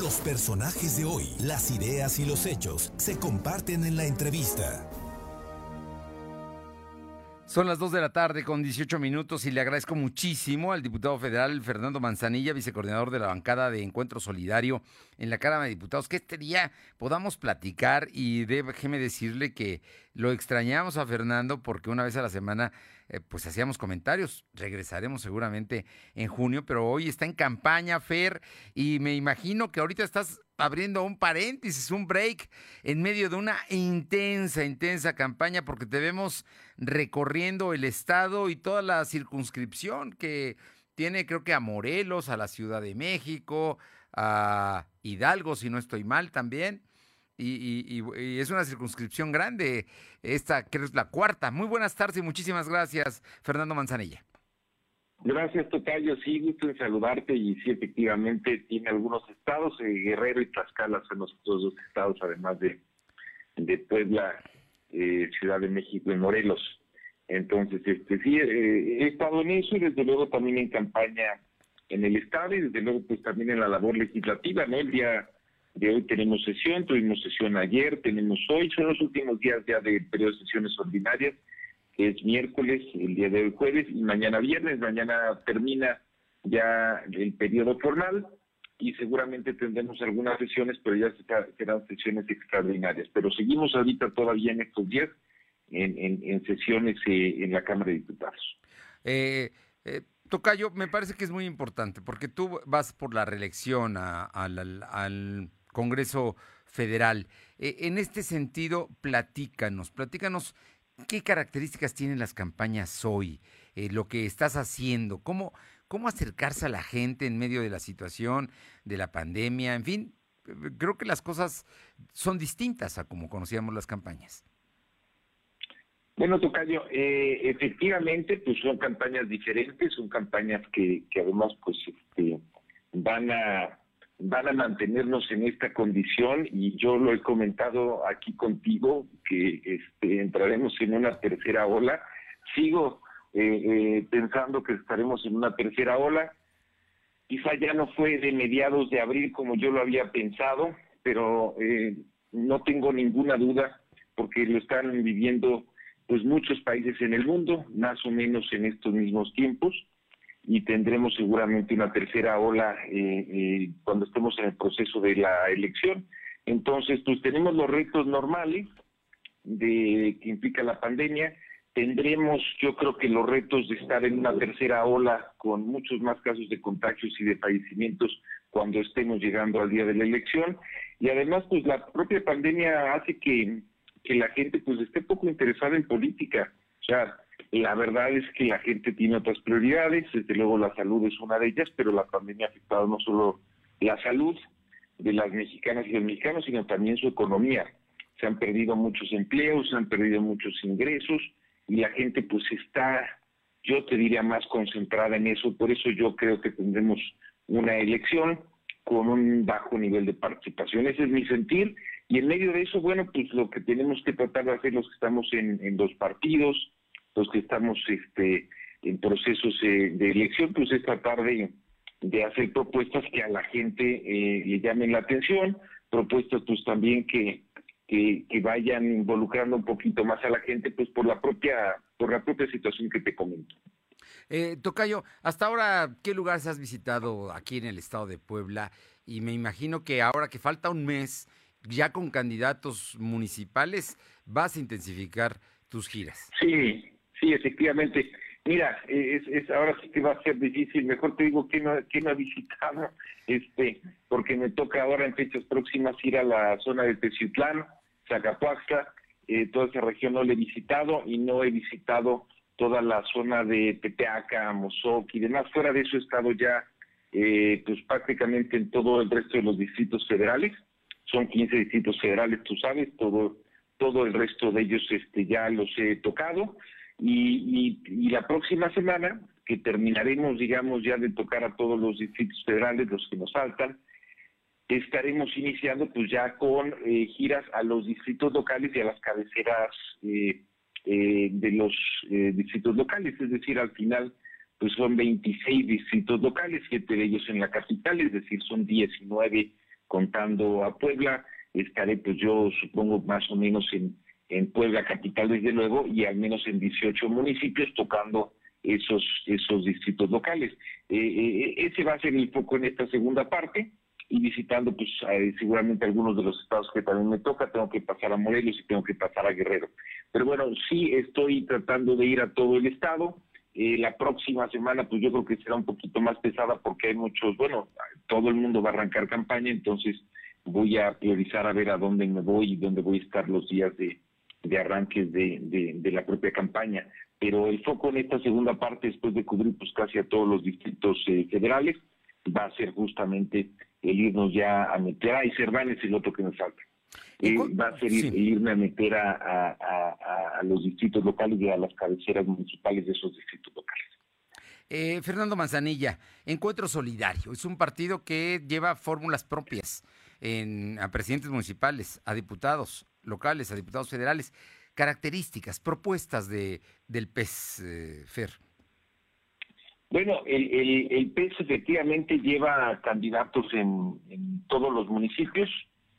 Los personajes de hoy, las ideas y los hechos se comparten en la entrevista. Son las 2 de la tarde con 18 minutos y le agradezco muchísimo al diputado federal Fernando Manzanilla, vicecoordinador de la bancada de Encuentro Solidario en la Cámara de Diputados, que este día podamos platicar y déjeme decirle que lo extrañamos a Fernando porque una vez a la semana eh, pues hacíamos comentarios. Regresaremos seguramente en junio, pero hoy está en campaña, Fer, y me imagino que ahorita estás abriendo un paréntesis, un break en medio de una intensa, intensa campaña, porque te vemos recorriendo el estado y toda la circunscripción que tiene, creo que a Morelos, a la Ciudad de México, a Hidalgo, si no estoy mal también. Y, es una circunscripción grande, esta que es la cuarta. Muy buenas tardes y muchísimas gracias, Fernando Manzanilla. Gracias, Tocayo. Sí, gusto en saludarte y sí, efectivamente, tiene algunos estados, eh, Guerrero y Tlaxcala son los dos estados, además de, de Puebla, eh, Ciudad de México y Morelos. Entonces, este sí, eh, he estado en eso y desde luego también en campaña en el estado y desde luego pues también en la labor legislativa, ¿no? El día de hoy tenemos sesión, tuvimos sesión ayer, tenemos hoy, son los últimos días ya de periodo de sesiones ordinarias es miércoles, el día de hoy jueves y mañana viernes. Mañana termina ya el periodo formal y seguramente tendremos algunas sesiones, pero ya serán sesiones extraordinarias. Pero seguimos ahorita todavía en estos días en, sesiones eh, en la Cámara de Diputados. Eh, eh, Tocayo, me parece que es muy importante porque tú vas por la reelección al, al Congreso Federal. en este sentido, platícanos, platícanos ¿Qué características tienen las campañas hoy? Eh, lo que estás haciendo, ¿cómo, cómo acercarse a la gente en medio de la situación, de la pandemia, en fin, creo que las cosas son distintas a como conocíamos las campañas. Bueno, Tocayo, eh, efectivamente, pues son campañas diferentes, son campañas que, que además pues este, van a van a mantenernos en esta condición y yo lo he comentado aquí contigo que este, entraremos en una tercera ola. Sigo eh, eh, pensando que estaremos en una tercera ola. Quizá ya no fue de mediados de abril como yo lo había pensado, pero eh, no tengo ninguna duda porque lo están viviendo pues muchos países en el mundo, más o menos en estos mismos tiempos y tendremos seguramente una tercera ola eh, eh, cuando estemos en el proceso de la elección. Entonces, pues tenemos los retos normales de que implica la pandemia, tendremos yo creo que los retos de estar en una tercera ola con muchos más casos de contagios y de fallecimientos cuando estemos llegando al día de la elección. Y además pues la propia pandemia hace que, que la gente pues esté poco interesada en política, o sea, la verdad es que la gente tiene otras prioridades, desde luego la salud es una de ellas, pero la pandemia ha afectado no solo la salud de las mexicanas y los mexicanos, sino también su economía. Se han perdido muchos empleos, se han perdido muchos ingresos y la gente pues está, yo te diría, más concentrada en eso. Por eso yo creo que tendremos una elección con un bajo nivel de participación. Ese es mi sentir. Y en medio de eso, bueno, pues lo que tenemos que tratar de hacer los que estamos en, en dos partidos, los que estamos este, en procesos eh, de elección, pues es tratar de, hacer propuestas que a la gente eh, le llamen la atención, propuestas pues también que, que, vayan involucrando un poquito más a la gente, pues por la propia, por la propia situación que te comento. Eh, Tocayo, hasta ahora, ¿qué lugares has visitado aquí en el estado de Puebla? Y me imagino que ahora que falta un mes, ya con candidatos municipales, vas a intensificar tus giras. Sí, Sí, efectivamente. Mira, es, ahora sí que va a ser difícil. Mejor te digo que no, que no ha visitado, este, porque me toca ahora en fechas próximas ir a la zona de Teciutlán, Zacapuaxtla, eh, toda esa región no la he visitado y no he visitado toda la zona de Tepeaca, Mozoc y demás. Fuera de eso he estado ya eh, pues prácticamente en todo el resto de los distritos federales. Son 15 distritos federales, tú sabes, todo todo el resto de ellos este ya los he tocado. Y, y, la próxima semana, que terminaremos, digamos, ya de tocar a todos los distritos federales, los que nos faltan, estaremos iniciando pues ya con eh, giras a los distritos locales y a las cabeceras eh, eh, de los distritos locales, es decir, al final pues son 26 distritos locales, siete de ellos en la capital, es decir, son 19 contando a Puebla. Estaré, pues yo supongo, más o menos en, en Puebla capital, desde luego, y al menos en 18 municipios tocando esos, esos distritos locales. Eh, eh, ese va a ser el foco en esta segunda parte y visitando pues seguramente algunos de los estados que también me toca, tengo que pasar a Morelos y tengo que pasar a Guerrero. Pero bueno, sí estoy tratando de ir a todo el estado. Eh, la próxima semana pues yo creo que será un poquito más pesada porque hay muchos, bueno, todo el mundo va a arrancar campaña, entonces voy a priorizar a ver a dónde me voy y dónde voy a estar los días de, de arranques de, de, la propia campaña. Pero el foco en esta segunda parte, después de cubrir pues casi a todos los distritos eh, federales, va a ser justamente el irnos ya a meter, a y Cervantes es el otro que nos falta. Eh, va a ser el irme a meter a, a, los distritos locales y a las cabeceras municipales de esos distritos locales. Eh, Fernando Manzanilla, Encuentro Solidario, es un partido que lleva fórmulas propias en, a presidentes municipales, a diputados locales, a diputados federales. Características, propuestas de, del PES, eh, Fer. Bueno, el, el, PES efectivamente lleva candidatos en, todos los municipios,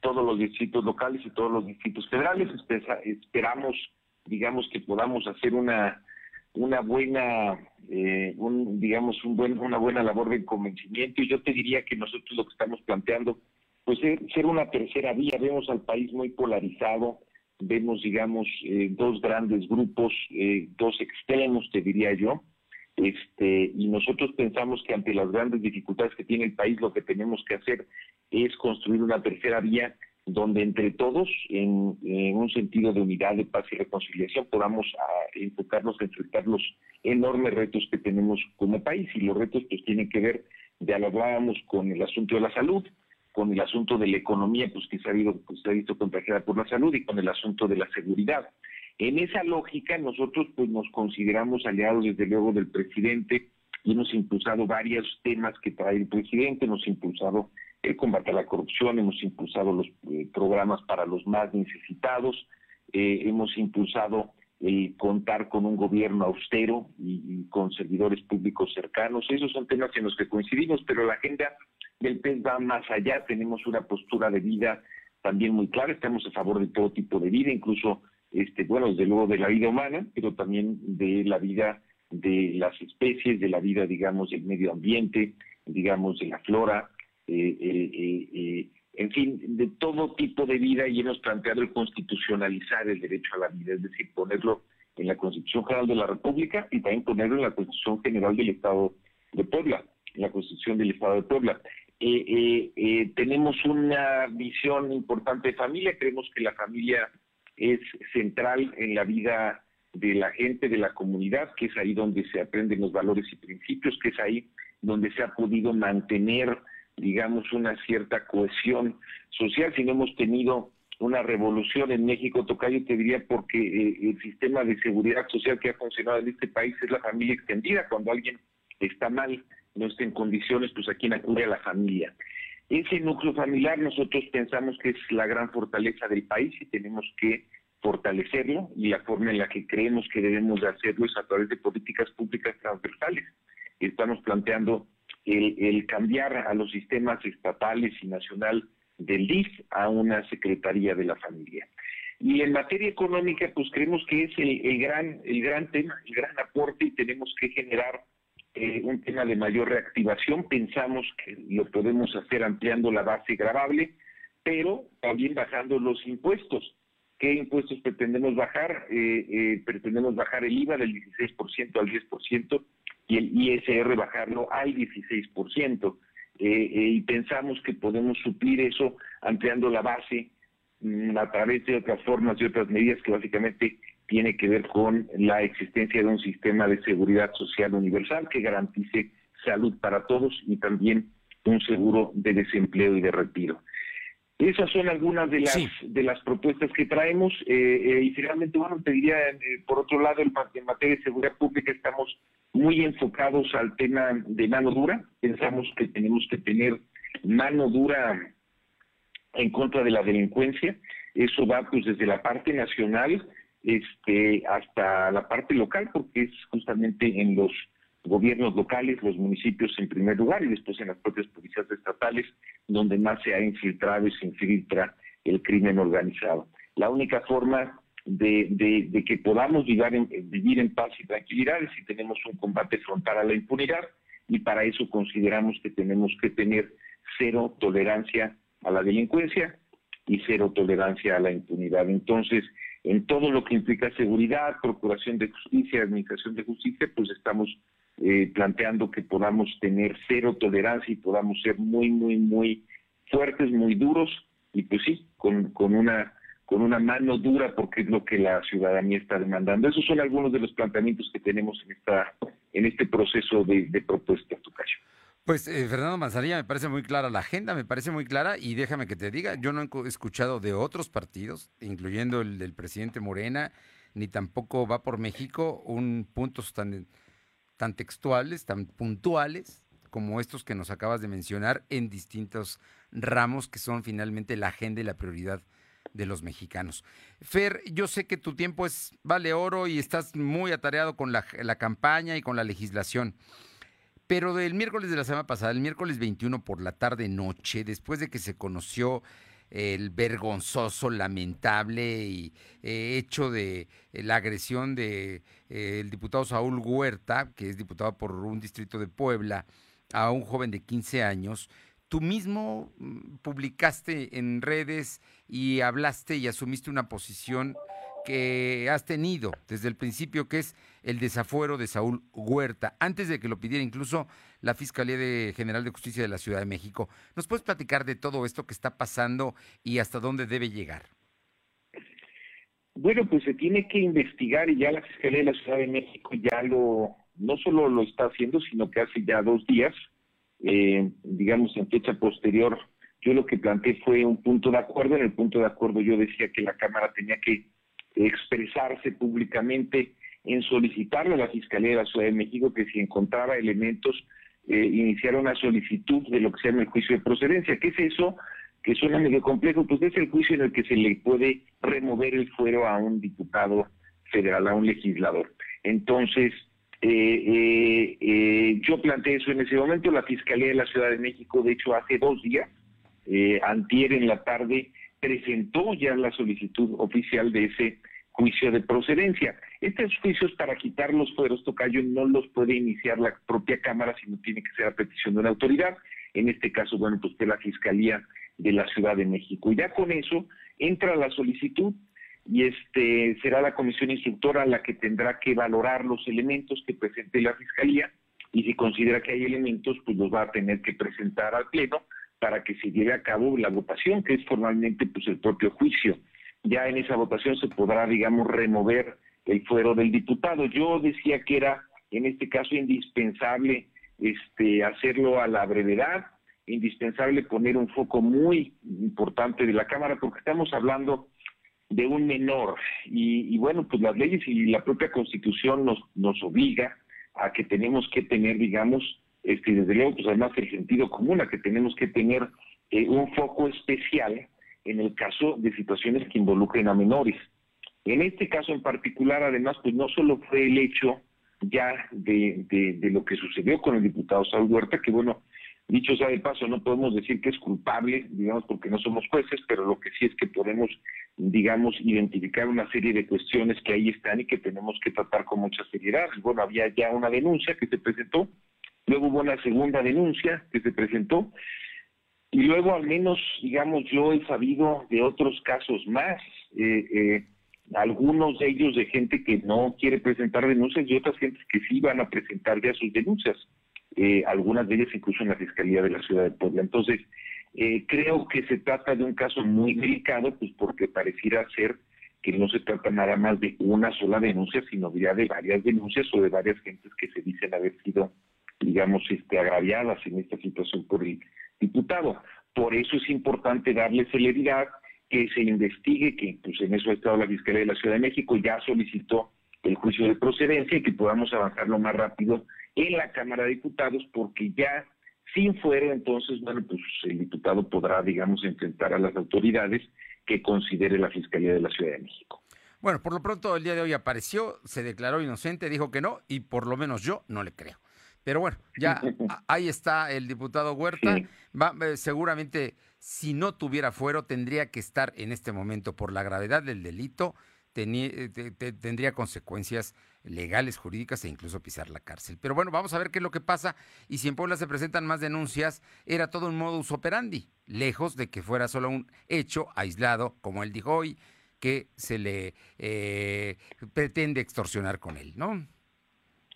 todos los distritos locales y todos los distritos federales. Esperamos, digamos, que podamos hacer una una buena, eh, digamos, una buena labor de convencimiento. Y yo te diría que nosotros lo que estamos planteando, pues es ser una tercera vía. Vemos al país muy polarizado, vemos, digamos, eh, dos grandes grupos, eh, dos extremos, te diría yo este, y nosotros pensamos que ante las grandes dificultades que tiene el país, lo que tenemos que hacer es construir una tercera vía donde entre todos, en, un sentido de unidad, de paz y reconciliación, podamos ah, enfocarnos a enfrentar los enormes retos que tenemos como país. Y los retos pues tienen que ver, dialogábamos con el asunto de la salud, con el asunto de la economía, pues que se ha, pues, se ha visto contagiada por la salud, y con el asunto de la seguridad. En esa lógica, nosotros pues nos consideramos aliados desde luego del presidente y hemos impulsado varios temas que trae el presidente, hemos impulsado el combate a la corrupción, hemos impulsado los eh, programas para los más necesitados, eh, hemos impulsado el contar con un gobierno austero y, con servidores públicos cercanos. Esos son temas en los que coincidimos, pero la agenda del PES va más allá. Tenemos una postura de vida también muy clara. Estamos a favor de todo tipo de vida, incluso este, bueno, desde luego de la vida humana, pero también de la vida de las especies, de la vida, digamos, del medio ambiente, digamos, de la flora, eh, eh, eh, en fin, de todo tipo de vida y hemos planteado el constitucionalizar el derecho a la vida, es decir, ponerlo en la Constitución General de la República y también ponerlo en la Constitución General del Estado de Puebla, en la Constitución del Estado de Puebla. Tenemos una visión importante de familia, creemos que la familia es central en la vida de la gente, de la comunidad, que es ahí donde se aprenden los valores y principios, que es ahí donde se ha podido mantener, digamos, una cierta cohesión social. Si no hemos tenido una revolución en México, Tocayo, te diría porque eh, el sistema de seguridad social que ha funcionado en este país es la familia extendida. Cuando alguien está mal, no está en condiciones, pues a quien acude a la familia. Ese núcleo familiar nosotros pensamos que es la gran fortaleza del país y tenemos que fortalecerlo y la forma en la que creemos que debemos de hacerlo es a través de políticas públicas transversales. Estamos planteando el, cambiar a los sistemas estatales y nacional del DIF a una Secretaría de la Familia. Y en materia económica, pues creemos que es el, gran, el gran tema, el gran aporte y tenemos que generar eh, un tema de mayor reactivación. Pensamos que lo podemos hacer ampliando la base grabable, pero también bajando los impuestos. ¿Qué impuestos pretendemos bajar? Eh, eh, pretendemos bajar el IVA del 16% al 10% y el ISR bajarlo al 16%. y pensamos que podemos suplir eso ampliando la base mm, a través de otras formas y otras medidas que básicamente tiene que ver con la existencia de un sistema de seguridad social universal que garantice salud para todos y también un seguro de desempleo y de retiro. Esas son algunas de las de las propuestas que traemos eh, eh, y finalmente, bueno, te diría, eh, por otro lado, en, materia de seguridad pública estamos muy enfocados al tema de mano dura. Pensamos que tenemos que tener mano dura en contra de la delincuencia. Eso va pues desde la parte nacional este, hasta la parte local, porque es justamente en los gobiernos locales, los municipios en primer lugar y después en las propias policías estatales, donde más se ha infiltrado y se infiltra el crimen organizado. La única forma de, que podamos vivir en, vivir en paz y tranquilidad es si tenemos un combate frontal a la impunidad y para eso consideramos que tenemos que tener cero tolerancia a la delincuencia y cero tolerancia a la impunidad. Entonces, en todo lo que implica seguridad, procuración de justicia, administración de justicia, pues estamos eh, planteando que podamos tener cero tolerancia y podamos ser muy, muy, muy fuertes, muy duros y pues sí, con, una con una mano dura porque es lo que la ciudadanía está demandando. Esos son algunos de los planteamientos que tenemos en esta en este proceso de, de propuesta, Tocayo. Pues eh, Fernando Manzanilla, me parece muy clara la agenda, me parece muy clara y déjame que te diga, yo no he escuchado de otros partidos, incluyendo el del presidente Morena, ni tampoco va por México, un puntos tan, tan textuales, tan puntuales como estos que nos acabas de mencionar en distintos ramos que son finalmente la agenda y la prioridad de los mexicanos. Fer, yo sé que tu tiempo es vale oro y estás muy atareado con la, la campaña y con la legislación. Pero del miércoles de la semana pasada, el miércoles 21 por la tarde noche, después de que se conoció el vergonzoso, lamentable y eh, hecho de eh, la agresión de eh, el diputado Saúl Huerta, que es diputado por un distrito de Puebla, a un joven de 15 años, tú mismo mm, publicaste en redes y hablaste y asumiste una posición que has tenido desde el principio, que es el desafuero de Saúl Huerta, antes de que lo pidiera incluso la Fiscalía de General de Justicia de la Ciudad de México. ¿Nos puedes platicar de todo esto que está pasando y hasta dónde debe llegar? Bueno, pues se tiene que investigar y ya la Fiscalía de la Ciudad de México ya lo, no solo lo está haciendo, sino que hace ya dos días, eh, digamos en fecha posterior, yo lo que planteé fue un punto de acuerdo. En el punto de acuerdo yo decía que la Cámara tenía que expresarse públicamente en solicitarle a la Fiscalía de la Ciudad de México que si encontraba elementos, eh, iniciara una solicitud de lo que se llama el juicio de procedencia. ¿Qué es eso? Que suena medio complejo, pues es el juicio en el que se le puede remover el fuero a un diputado federal, a un legislador. Entonces, eh, eh, eh, yo planteé eso en ese momento, la Fiscalía de la Ciudad de México, de hecho, hace dos días, antier en la tarde, presentó ya la solicitud oficial de ese juicio de procedencia. Estos juicios para quitar los fueros tocayo no los puede iniciar la propia Cámara, sino tiene que ser a petición de una autoridad. En este caso, bueno, pues de la Fiscalía de la Ciudad de México. Y ya con eso entra la solicitud y este será la comisión instructora la que tendrá que valorar los elementos que presente la Fiscalía y si considera que hay elementos, pues los va a tener que presentar al Pleno para que se lleve a cabo la votación, que es formalmente pues el propio juicio. Ya en esa votación se podrá, digamos, remover el fuero del diputado. Yo decía que era, en este caso, indispensable este, hacerlo a la brevedad, indispensable poner un foco muy importante de la Cámara, porque estamos hablando de un menor. Y, y, bueno, pues las leyes y la propia Constitución nos, nos obliga a que tenemos que tener, digamos, este, desde luego, pues además el sentido común, a que tenemos que tener eh, un foco especial en el caso de situaciones que involucren a menores. En este caso en particular, además, pues no solo fue el hecho ya de, lo que sucedió con el diputado Saúl Huerta, que bueno, dicho sea de paso, no podemos decir que es culpable, digamos, porque no somos jueces, pero lo que sí es que podemos, digamos, identificar una serie de cuestiones que ahí están y que tenemos que tratar con mucha seriedad. Bueno, había ya una denuncia que se presentó luego hubo una segunda denuncia que se presentó y luego al menos, digamos, yo he sabido de otros casos más, eh, eh, algunos de ellos de gente que no quiere presentar denuncias y otras gentes que sí van a presentar ya sus denuncias, eh, algunas de ellas incluso en la Fiscalía de la Ciudad de Puebla. Entonces, creo que se trata de un caso muy delicado, pues porque pareciera ser que no se trata nada más de una sola denuncia, sino ya de varias denuncias o de varias gentes que se dicen haber sido digamos, este, agraviadas en esta situación por el diputado. Por eso es importante darle celeridad, que se investigue, que pues en eso ha estado la Fiscalía de la Ciudad de México, ya solicitó el juicio de procedencia y que podamos avanzar lo más rápido en la Cámara de Diputados, porque ya sin fuera, entonces, bueno, pues el diputado podrá, digamos, enfrentar a las autoridades que considere la Fiscalía de la Ciudad de México. Bueno, por lo pronto el día de hoy apareció, se declaró inocente, dijo que no, y por lo menos yo no le creo. Pero bueno, ya ahí está el diputado Huerta. Eh, seguramente, si no tuviera fuero, tendría que estar en este momento por la gravedad del delito, eh, tendría consecuencias legales, jurídicas e incluso pisar la cárcel. Pero bueno, vamos a ver qué es lo que pasa. Y si en Puebla se presentan más denuncias, era todo un modus operandi, lejos de que fuera solo un hecho aislado, como él dijo hoy, que se le eh, pretende extorsionar con él, ¿no?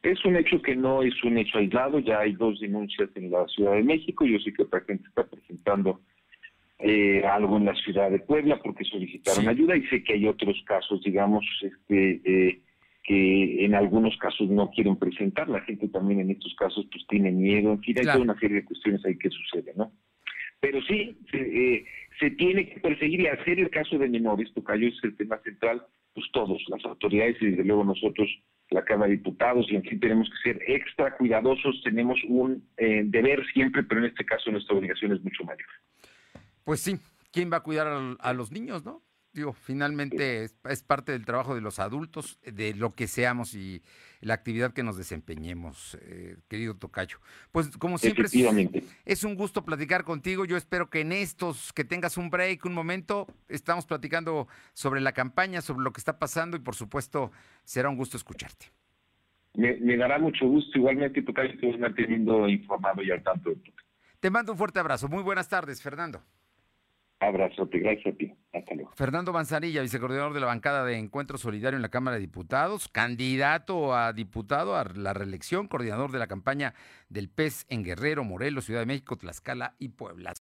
Es un hecho que no es un hecho aislado, ya hay dos denuncias en la Ciudad de México, yo sé que otra gente está presentando eh, algo en la Ciudad de Puebla porque solicitaron ayuda y sé que hay otros casos, digamos, este, eh, que en algunos casos no quieren presentar, la gente también en estos casos pues tiene miedo, en fin, hay toda una serie de cuestiones ahí que sucede, ¿no? Pero sí, se, eh, se tiene que perseguir y hacer el caso de menores, Tocayo es el tema central, pues todos, las autoridades y desde luego nosotros, la Cámara de Diputados, y en fin tenemos que ser extra cuidadosos, tenemos un eh, deber siempre, pero en este caso nuestra obligación es mucho mayor. Pues sí, ¿quién va a cuidar a los niños, no? Digo, finalmente es, parte del trabajo de los adultos, de lo que seamos y la actividad que nos desempeñemos, eh, querido Tocayo. Pues como siempre, es, un gusto platicar contigo. Yo espero que en estos, que tengas un break, un momento, estamos platicando sobre la campaña, sobre lo que está pasando y por supuesto será un gusto escucharte. Me, dará mucho gusto. Igualmente, Tocayo, estoy manteniendo informado y al tanto Te mando un fuerte abrazo. Muy buenas tardes, Fernando. Abrazote, gracias a ti. Hasta luego. Fernando Manzanilla, vicecoordinador de la bancada de Encuentro Solidario en la Cámara de Diputados, candidato a diputado a la reelección, coordinador de la campaña del PES en Guerrero, Morelos, Ciudad de México, Tlaxcala y Puebla.